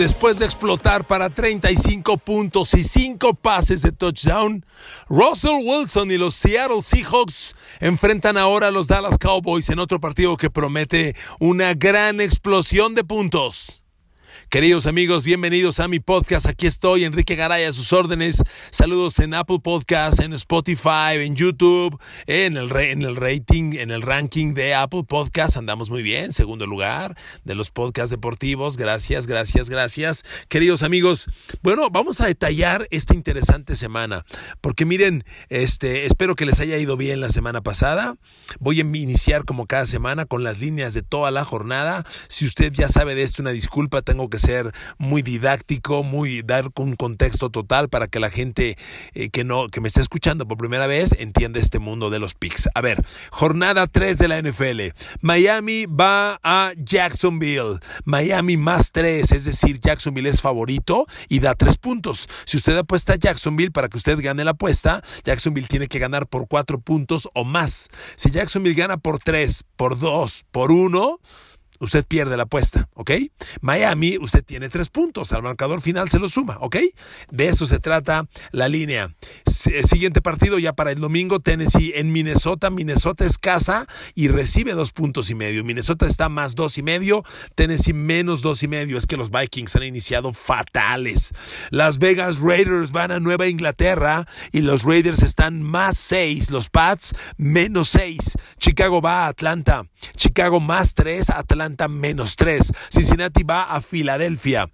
Después de explotar para 35 puntos y 5 pases de touchdown, Russell Wilson y los Seattle Seahawks enfrentan ahora a los Dallas Cowboys en otro partido que promete una gran explosión de puntos. Queridos amigos, bienvenidos a mi podcast. Aquí estoy, Enrique Garay, a sus órdenes. Saludos en Apple Podcasts, en Spotify, en YouTube, en el, en el rating, en el ranking de Apple Podcasts. Andamos muy bien, segundo lugar de los podcasts deportivos. Gracias, gracias, gracias. Queridos amigos, bueno, vamos a detallar esta interesante semana. Porque miren, este, espero que les haya ido bien la semana pasada. Voy a iniciar como cada semana con las líneas de toda la jornada. Si usted ya sabe de esto, una disculpa, tengo que ser muy didáctico, muy dar un contexto total para que la gente eh, que no que me esté escuchando por primera vez entienda este mundo de los picks. A ver, jornada 3 de la NFL. Miami va a Jacksonville. Miami más 3, es decir, Jacksonville es favorito y da 3 puntos. Si usted apuesta a Jacksonville para que usted gane la apuesta, Jacksonville tiene que ganar por 4 puntos o más. Si Jacksonville gana por 3, por 2, por 1, usted pierde la apuesta, ¿ok? Miami, usted tiene tres puntos, al marcador final se lo suma, ¿ok? De eso se trata la línea. Siguiente partido ya para el domingo, Tennessee en Minnesota. Minnesota es casa y recibe dos puntos y medio. Minnesota está más dos y medio, Tennessee menos dos y medio. Es que los Vikings han iniciado fatales. Las Vegas Raiders van a Nueva Inglaterra y los Raiders están más seis, los Pats menos seis. Chicago va a Atlanta, Chicago más tres, Atlanta menos 3. Cincinnati va a Filadelfia.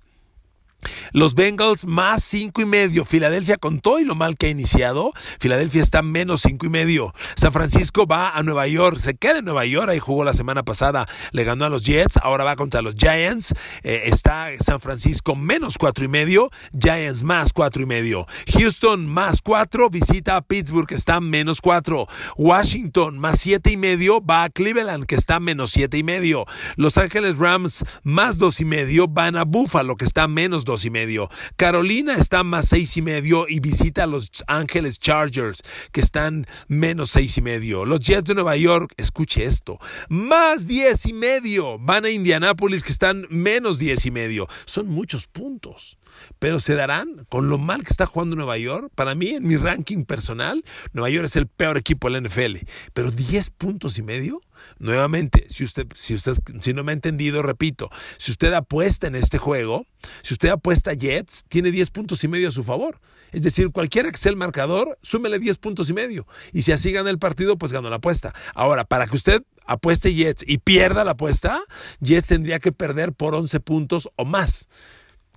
Los Bengals más cinco y medio. Filadelfia con todo y lo mal que ha iniciado. Filadelfia está menos cinco y medio. San Francisco va a Nueva York. Se queda en Nueva York. Ahí jugó la semana pasada. Le ganó a los Jets. Ahora va contra los Giants. Eh, está San Francisco menos cuatro y medio. Giants más cuatro y medio. Houston más cuatro. Visita a Pittsburgh que está menos cuatro. Washington más siete y medio. Va a Cleveland que está menos siete y medio. Los Ángeles Rams más dos y medio. Van a Buffalo que está menos dos y medio. Carolina está más seis y medio y visita a los Ángeles Chargers, que están menos seis y medio. Los Jets de Nueva York, escuche esto, más diez y medio. Van a Indianápolis, que están menos diez y medio. Son muchos puntos. Pero se darán con lo mal que está jugando Nueva York. Para mí, en mi ranking personal, Nueva York es el peor equipo de la NFL. Pero 10 puntos y medio. Nuevamente, si usted, si usted, si no me ha entendido, repito, si usted apuesta en este juego, si usted apuesta Jets, tiene 10 puntos y medio a su favor. Es decir, cualquiera que sea el marcador, súmele 10 puntos y medio. Y si así gana el partido, pues ganó la apuesta. Ahora, para que usted apueste Jets y pierda la apuesta, Jets tendría que perder por 11 puntos o más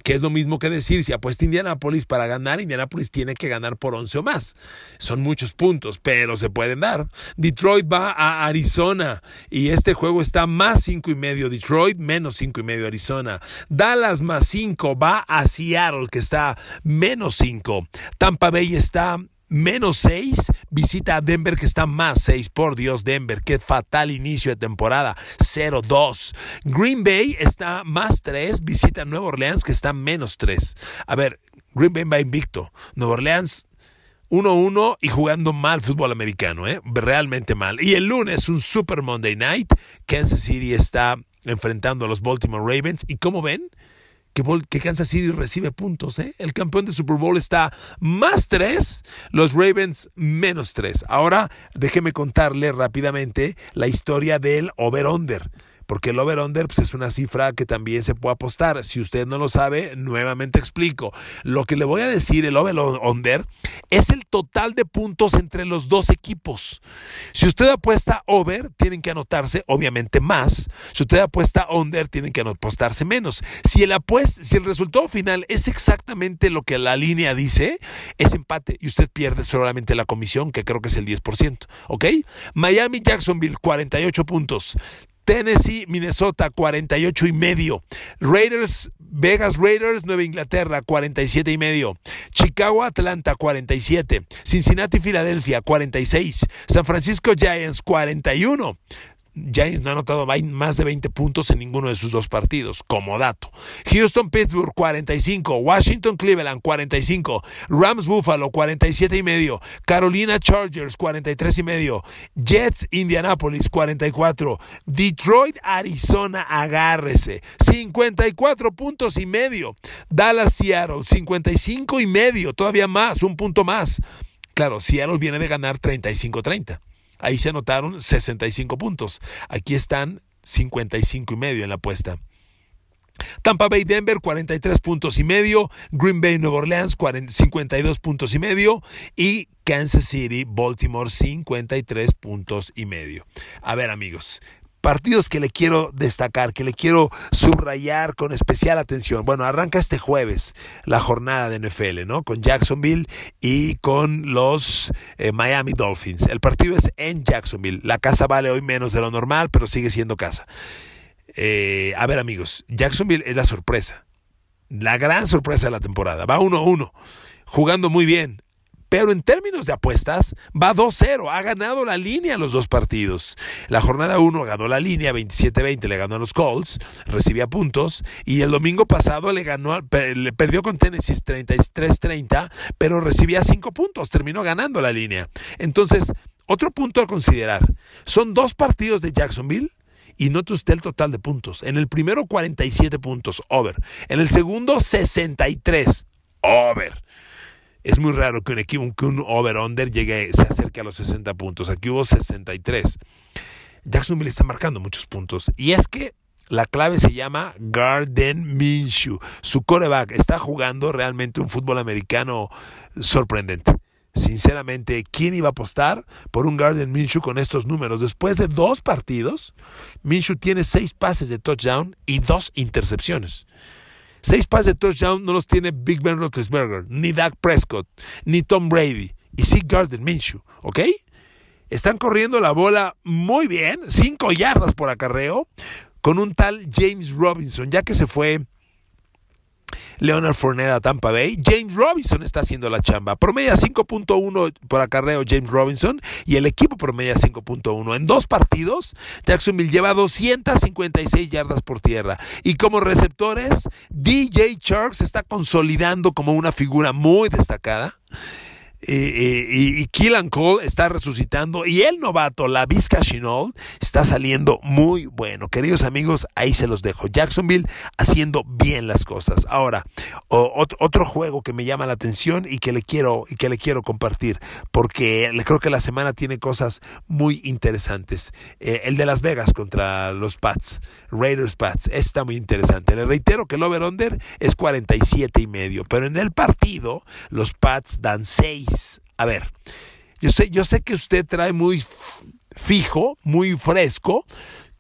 que es lo mismo que decir, si apuesta Indianapolis para ganar, Indianapolis tiene que ganar por 11 o más. Son muchos puntos, pero se pueden dar. Detroit va a Arizona y este juego está más 5 y medio Detroit, menos 5 y medio Arizona. Dallas más 5 va a Seattle, que está menos 5. Tampa Bay está menos 6, visita a Denver que está más 6. Por Dios, Denver, qué fatal inicio de temporada, 0-2. Green Bay está más 3, visita a Nueva Orleans que está menos 3. A ver, Green Bay va invicto. Nueva Orleans 1-1 y jugando mal fútbol americano, ¿eh? realmente mal. Y el lunes un Super Monday Night, Kansas City está enfrentando a los Baltimore Ravens y como ven, que, Kansas City recibe puntos. ¿eh? El campeón de Super Bowl está más 3, los Ravens menos 3. Ahora déjeme contarle rápidamente la historia del over-under porque el over-under pues, es una cifra que también se puede apostar. Si usted no lo sabe, nuevamente explico. Lo que le voy a decir, el over-under, es el total de puntos entre los dos equipos. Si usted apuesta over, tienen que anotarse obviamente más. Si usted apuesta under, tienen que apostarse menos. Si el, si el resultado final es exactamente lo que la línea dice, es empate y usted pierde solamente la comisión, que creo que es el 10%. ¿Ok? Miami, Jacksonville, 48 puntos. Tennessee, Minnesota, 48 y medio. Raiders, Vegas Raiders, Nueva Inglaterra, 47 y medio. Chicago, Atlanta, 47. Cincinnati, Filadelfia, 46. San Francisco Giants, 41. Giants no ha anotado más de 20 puntos en ninguno de sus dos partidos, como dato. Houston Pittsburgh 45, Washington Cleveland 45, Rams Buffalo 47 y medio, Carolina Chargers 43 y medio, Jets Indianapolis 44, Detroit Arizona agárrese. 54 puntos y medio, Dallas Seattle 55 y medio, todavía más, un punto más. Claro, Seattle viene de ganar 35-30. Ahí se anotaron 65 puntos. Aquí están 55 y medio en la apuesta. Tampa Bay Denver 43 puntos y medio, Green Bay Nueva Orleans 52 puntos y medio y Kansas City Baltimore 53 puntos y medio. A ver amigos, partidos que le quiero destacar, que le quiero subrayar con especial atención. Bueno, arranca este jueves la jornada de NFL, ¿no? Con Jacksonville y con los eh, Miami Dolphins. El partido es en Jacksonville. La casa vale hoy menos de lo normal, pero sigue siendo casa. Eh, a ver, amigos, Jacksonville es la sorpresa. La gran sorpresa de la temporada. Va 1-1, jugando muy bien. Pero en términos de apuestas, va 2-0. Ha ganado la línea los dos partidos. La jornada 1 ganó la línea, 27-20 le ganó a los Colts, recibía puntos. Y el domingo pasado le ganó, le perdió con Tennessee 33-30, pero recibía 5 puntos. Terminó ganando la línea. Entonces, otro punto a considerar. Son dos partidos de Jacksonville y note usted el total de puntos. En el primero 47 puntos, over. En el segundo 63, over. Es muy raro que un equipo, que un over-under llegue, se acerque a los 60 puntos. Aquí hubo 63. Jacksonville está marcando muchos puntos. Y es que la clave se llama Garden Minshew. Su coreback está jugando realmente un fútbol americano sorprendente. Sinceramente, ¿quién iba a apostar por un Garden Minshew con estos números? Después de dos partidos, Minshew tiene seis pases de touchdown y dos intercepciones. Seis pases de touchdown no los tiene Big Ben Roethlisberger, ni Dak Prescott, ni Tom Brady, y sí Garden Minshew, ¿ok? Están corriendo la bola muy bien, cinco yardas por acarreo, con un tal James Robinson, ya que se fue Leonard Fournette a Tampa Bay. James Robinson está haciendo la chamba. Promedia 5.1 por acarreo James Robinson y el equipo promedia 5.1. En dos partidos, Jacksonville lleva 256 yardas por tierra. Y como receptores, DJ Chark está consolidando como una figura muy destacada. Eh, y, Killan Cole está resucitando y el novato, la Vizca Chinol, está saliendo muy bueno. Queridos amigos, ahí se los dejo. Jacksonville haciendo bien las cosas. Ahora, otro, juego que me llama la atención y que le quiero y que le quiero compartir porque creo que la semana tiene cosas muy interesantes. Eh, el de Las Vegas contra los Pats, Raiders Pats, está muy interesante. Le reitero que el over-under es 47 y medio, pero en el partido los Pats dan 6 a ver, yo sé, yo sé que usted trae muy fijo, muy fresco,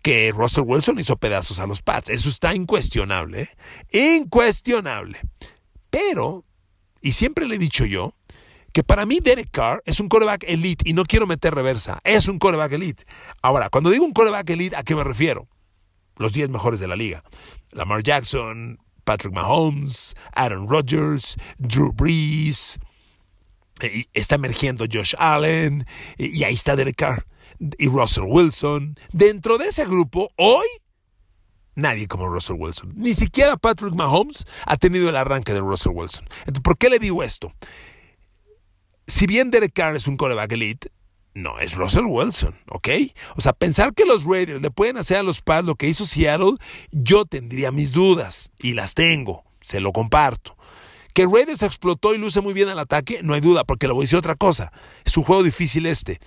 que Russell Wilson hizo pedazos a los Pats. Eso está incuestionable, ¿eh? incuestionable. Pero, y siempre le he dicho yo, que para mí Derek Carr es un coreback elite y no quiero meter reversa, es un coreback elite. Ahora, cuando digo un coreback elite, ¿a qué me refiero? Los 10 mejores de la liga. Lamar Jackson, Patrick Mahomes, Aaron Rodgers, Drew Brees, está emergiendo Josh Allen, y ahí está Derek Carr y Russell Wilson. Dentro de ese grupo, hoy, nadie como Russell Wilson. Ni siquiera Patrick Mahomes ha tenido el arranque de Russell Wilson. ¿por qué le digo esto? Si bien Derek Carr es un coreback elite, no es Russell Wilson, ¿ok? O sea, pensar que los Raiders le pueden hacer a los Pats lo que hizo Seattle, yo tendría mis dudas, y las tengo, se lo comparto. Que Raiders explotó y luce muy bien al ataque, no hay duda, porque le voy a decir otra cosa. Es un juego difícil este.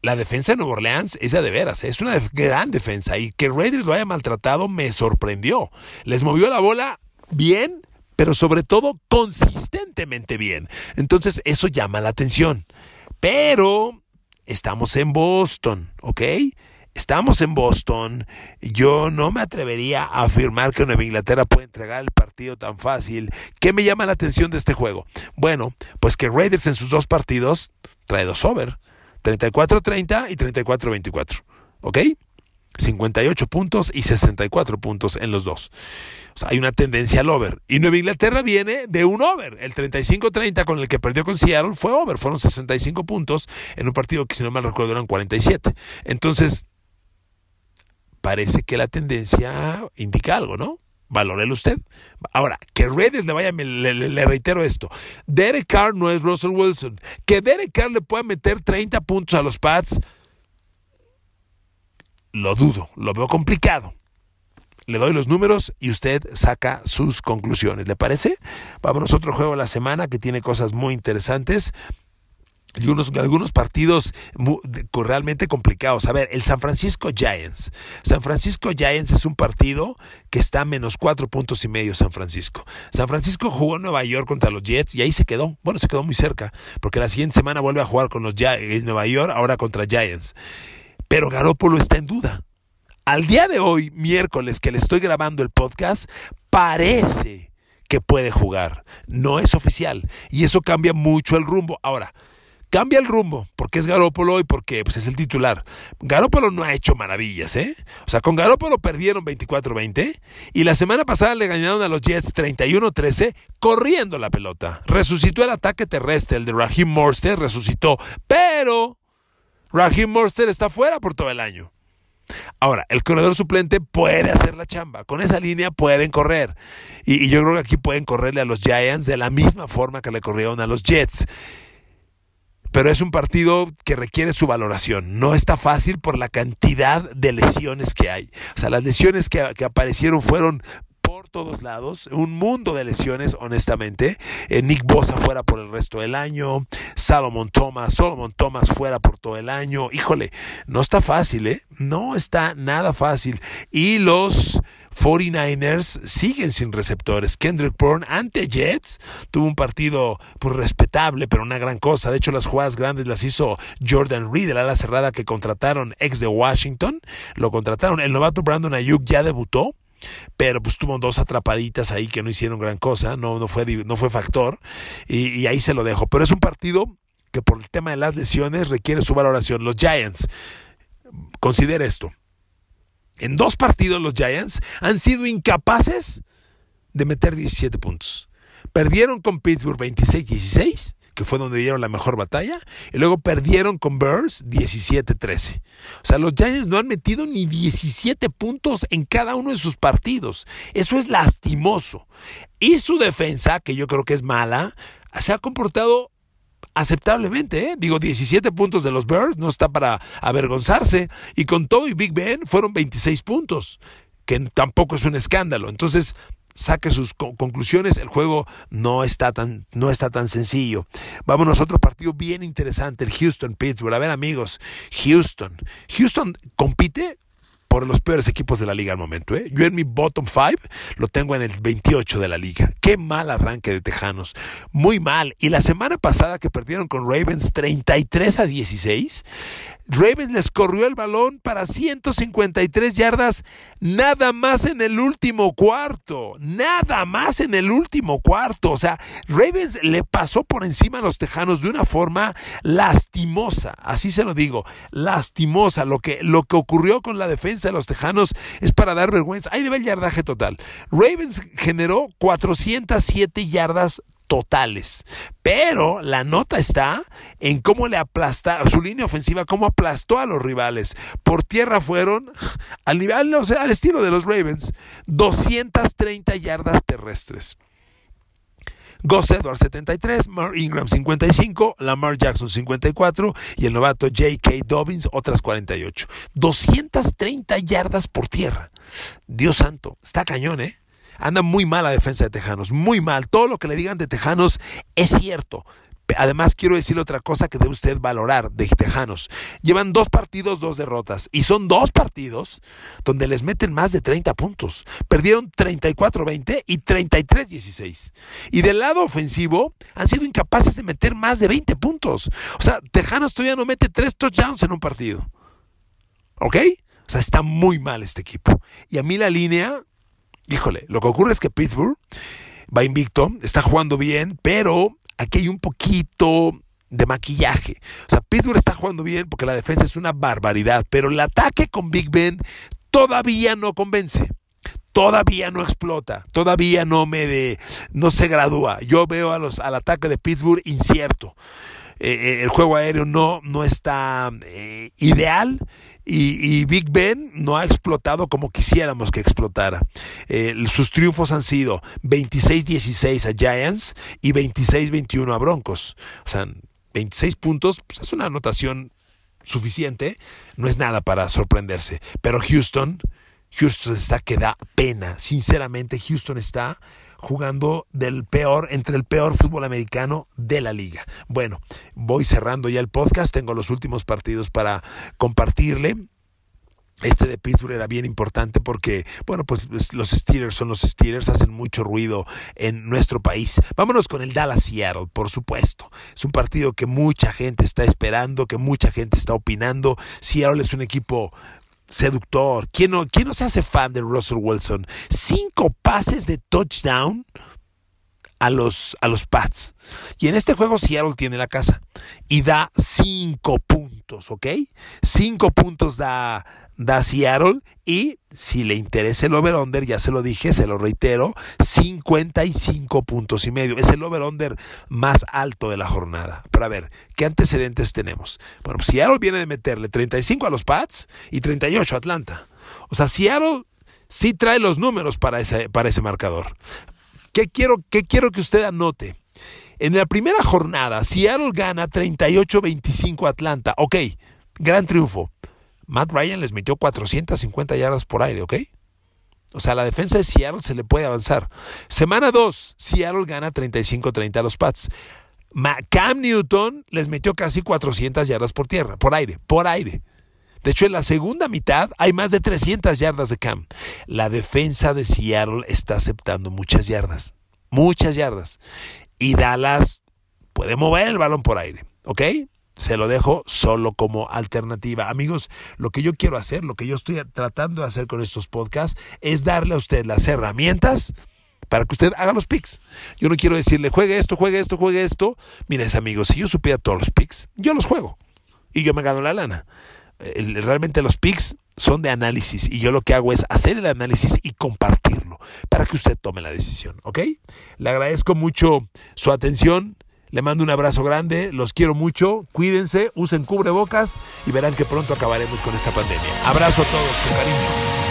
La defensa de Nueva Orleans es de, veras, es una gran defensa. Y que Raiders lo haya maltratado me sorprendió. Les movió la bola bien, pero sobre todo consistentemente bien. Entonces eso llama la atención. Pero estamos en Boston, ¿ok? Estamos en Boston. Yo no me atrevería a afirmar que Nueva Inglaterra puede entregar el partido tan fácil. ¿Qué me llama la atención de este juego? Bueno, pues que Raiders en sus dos partidos trae dos over. 34-30 y 34-24. ¿Ok? 58 puntos y 64 puntos en los dos. O sea, hay una tendencia al over. Y Nueva Inglaterra viene de un over. El 35-30 con el que perdió con Seattle fue over. Fueron 65 puntos en un partido que, si no mal recuerdo, eran 47. Entonces, parece que la tendencia indica algo, ¿no? Valórelo usted. Ahora, que Redes le vaya, le, le, reitero esto. Derek Carr no es Russell Wilson. Que Derek Carr le pueda meter 30 puntos a los Pats, lo dudo, lo veo complicado. Le doy los números y usted saca sus conclusiones. ¿Le parece? Vamos a otro juego de la semana que tiene cosas muy interesantes y unos, algunos partidos realmente complicados. A ver, el San Francisco Giants. San Francisco Giants es un partido que está a menos cuatro puntos y medio San Francisco. San Francisco jugó en Nueva York contra los Jets y ahí se quedó. Bueno, se quedó muy cerca, porque la siguiente semana vuelve a jugar con los en Nueva York, ahora contra Giants. Pero Garópolo está en duda. Al día de hoy, miércoles, que le estoy grabando el podcast, parece que puede jugar. No es oficial. Y eso cambia mucho el rumbo. Ahora, cambia el rumbo, porque es Garópolo y porque pues, es el titular. Garópolo no ha hecho maravillas, ¿eh? O sea, con Garópolo perdieron 24-20 y la semana pasada le ganaron a los Jets 31-13 corriendo la pelota. Resucitó el ataque terrestre, el de Raheem Morster resucitó, pero Raheem Morster está fuera por todo el año. Ahora, el corredor suplente puede hacer la chamba. Con esa línea pueden correr. Y, y, yo creo que aquí pueden correrle a los Giants de la misma forma que le corrieron a los Jets pero es un partido que requiere su valoración. No está fácil por la cantidad de lesiones que hay. O sea, las lesiones que, aparecieron fueron todos lados, un mundo de lesiones, honestamente. Eh, Nick Bosa fuera por el resto del año, Salomon Thomas, Solomon Thomas fuera por todo el año. Híjole, no está fácil, ¿eh? No está nada fácil. Y los 49ers siguen sin receptores. Kendrick Bourne ante Jets tuvo un partido pues, respetable, pero una gran cosa. De hecho, las jugadas grandes las hizo Jordan Reed, la ala cerrada que contrataron ex de Washington. Lo contrataron. El novato Brandon Ayuk ya debutó pero pues tuvo dos atrapaditas ahí que no hicieron gran cosa, no, no, fue, no fue factor, y, ahí se lo dejo. Pero es un partido que por el tema de las lesiones requiere su valoración. Los Giants, considera esto, en dos partidos los Giants han sido incapaces de meter 17 puntos. Perdieron con Pittsburgh 26-16, que fue donde dieron la mejor batalla, y luego perdieron con Bears 17-13. O sea, los Giants no han metido ni 17 puntos en cada uno de sus partidos. Eso es lastimoso. Y su defensa, que yo creo que es mala, se ha comportado aceptablemente, ¿eh? digo 17 puntos de los Bears, no está para avergonzarse, y con todo y Big Ben fueron 26 puntos, que tampoco es un escándalo. Entonces, saque sus conclusiones, el juego no está tan no está tan sencillo. Vámonos a otro partido bien interesante, el Houston Pittsburgh. A ver, amigos, Houston. Houston compite por los peores equipos de la liga al momento. ¿eh? Yo en mi bottom five lo tengo en el 28 de la liga. Qué mal arranque de Tejanos. Muy mal. Y la semana pasada que perdieron con Ravens 33 a 16, Ravens les corrió el balón para 153 yardas nada más en el último cuarto. Nada más en el último cuarto. O sea, Ravens le pasó por encima a los Tejanos de una forma lastimosa. Así se lo digo, lastimosa. Lo que, lo que ocurrió con la defensa de los Tejanos es para dar vergüenza. Ahí ve el yardaje total. Ravens generó 407 yardas totales. Pero la nota está en cómo le aplasta, su línea ofensiva, cómo aplastó a los rivales. Por tierra fueron, al nivel, o sea, al estilo de los Ravens, 230 yardas terrestres. Gus Edwards 73, Mark Ingram 55, Lamar Jackson 54 y el novato J.K. Dobbins otras 48. 230 yardas por tierra. Dios santo, está cañón, ¿eh? Anda muy mal la defensa de Tejanos, muy mal. Todo lo que le digan de Tejanos es cierto. Además, quiero decirle otra cosa que debe usted valorar de Tejanos. Llevan dos partidos, dos derrotas. Y son dos partidos donde les meten más de 30 puntos. Perdieron 34-20 y 33-16. Y del lado ofensivo han sido incapaces de meter más de 20 puntos. O sea, Tejanos todavía no mete tres touchdowns en un partido. ¿Ok? O sea, está muy mal este equipo. Y a mí la línea híjole, lo que ocurre es que Pittsburgh va invicto, está jugando bien, pero aquí hay un poquito de maquillaje. O sea, Pittsburgh está jugando bien porque la defensa es una barbaridad, pero el ataque con Big Ben todavía no convence. Todavía no explota, todavía no me de, no se gradúa. Yo veo a los, al ataque de Pittsburgh incierto. Eh, eh, el juego aéreo no, no está eh, ideal Y, Big Ben no ha explotado como quisiéramos que explotara. Eh, sus triunfos han sido 26-16 a Giants y 26-21 a Broncos. O sea, 26 puntos pues es una anotación suficiente, no es nada para sorprenderse. Pero Houston, Houston está que da pena. Sinceramente, Houston está jugando del peor, entre el peor fútbol americano de la liga. Bueno, voy cerrando ya el podcast, tengo los últimos partidos para compartirle. Este de Pittsburgh era bien importante porque, bueno, pues los Steelers son los Steelers, hacen mucho ruido en nuestro país. Vámonos con el Dallas Seattle, por supuesto. Es un partido que mucha gente está esperando, que mucha gente está opinando. Seattle es un equipo seductor. ¿Quién no, ¿Quién no se hace fan de Russell Wilson? Cinco pases de touchdown a los, a los Pats. Y en este juego Seattle tiene la casa y da cinco puntos, ¿ok? Cinco puntos da da Seattle y si le interesa el over-under, ya se lo dije, se lo reitero, 55 puntos y medio. Es el over-under más alto de la jornada. Pero a ver, ¿qué antecedentes tenemos? Bueno, pues Seattle viene de meterle 35 a los Pats y 38 a Atlanta. O sea, Seattle sí trae los números para ese, para ese marcador. ¿Qué quiero, ¿Qué quiero que usted anote? En la primera jornada, Seattle gana 38-25 a Atlanta. Ok, gran triunfo. Matt Ryan les metió 450 yardas por aire, ¿ok? O sea, la defensa de Seattle se le puede avanzar. Semana 2, Seattle gana 35-30 a los Pats. Cam Newton les metió casi 400 yardas por tierra, por aire, por aire. De hecho, en la segunda mitad hay más de 300 yardas de Cam. La defensa de Seattle está aceptando muchas yardas, muchas yardas. Y Dallas puede mover el balón por aire, ¿ok? Se lo dejo solo como alternativa. Amigos, lo que yo quiero hacer, lo que yo estoy tratando de hacer con estos podcasts, es darle a usted las herramientas para que usted haga los picks. Yo no quiero decirle, juegue esto, juegue esto, juegue esto. Mires, amigos, si yo supiera todos los picks, yo los juego y yo me gano la lana. Realmente los picks son de análisis y yo lo que hago es hacer el análisis y compartirlo para que usted tome la decisión, ¿ok? Le agradezco mucho su atención. Le mando un abrazo grande, los quiero mucho, cuídense, usen cubrebocas y verán que pronto acabaremos con esta pandemia. Abrazo a todos, con cariño.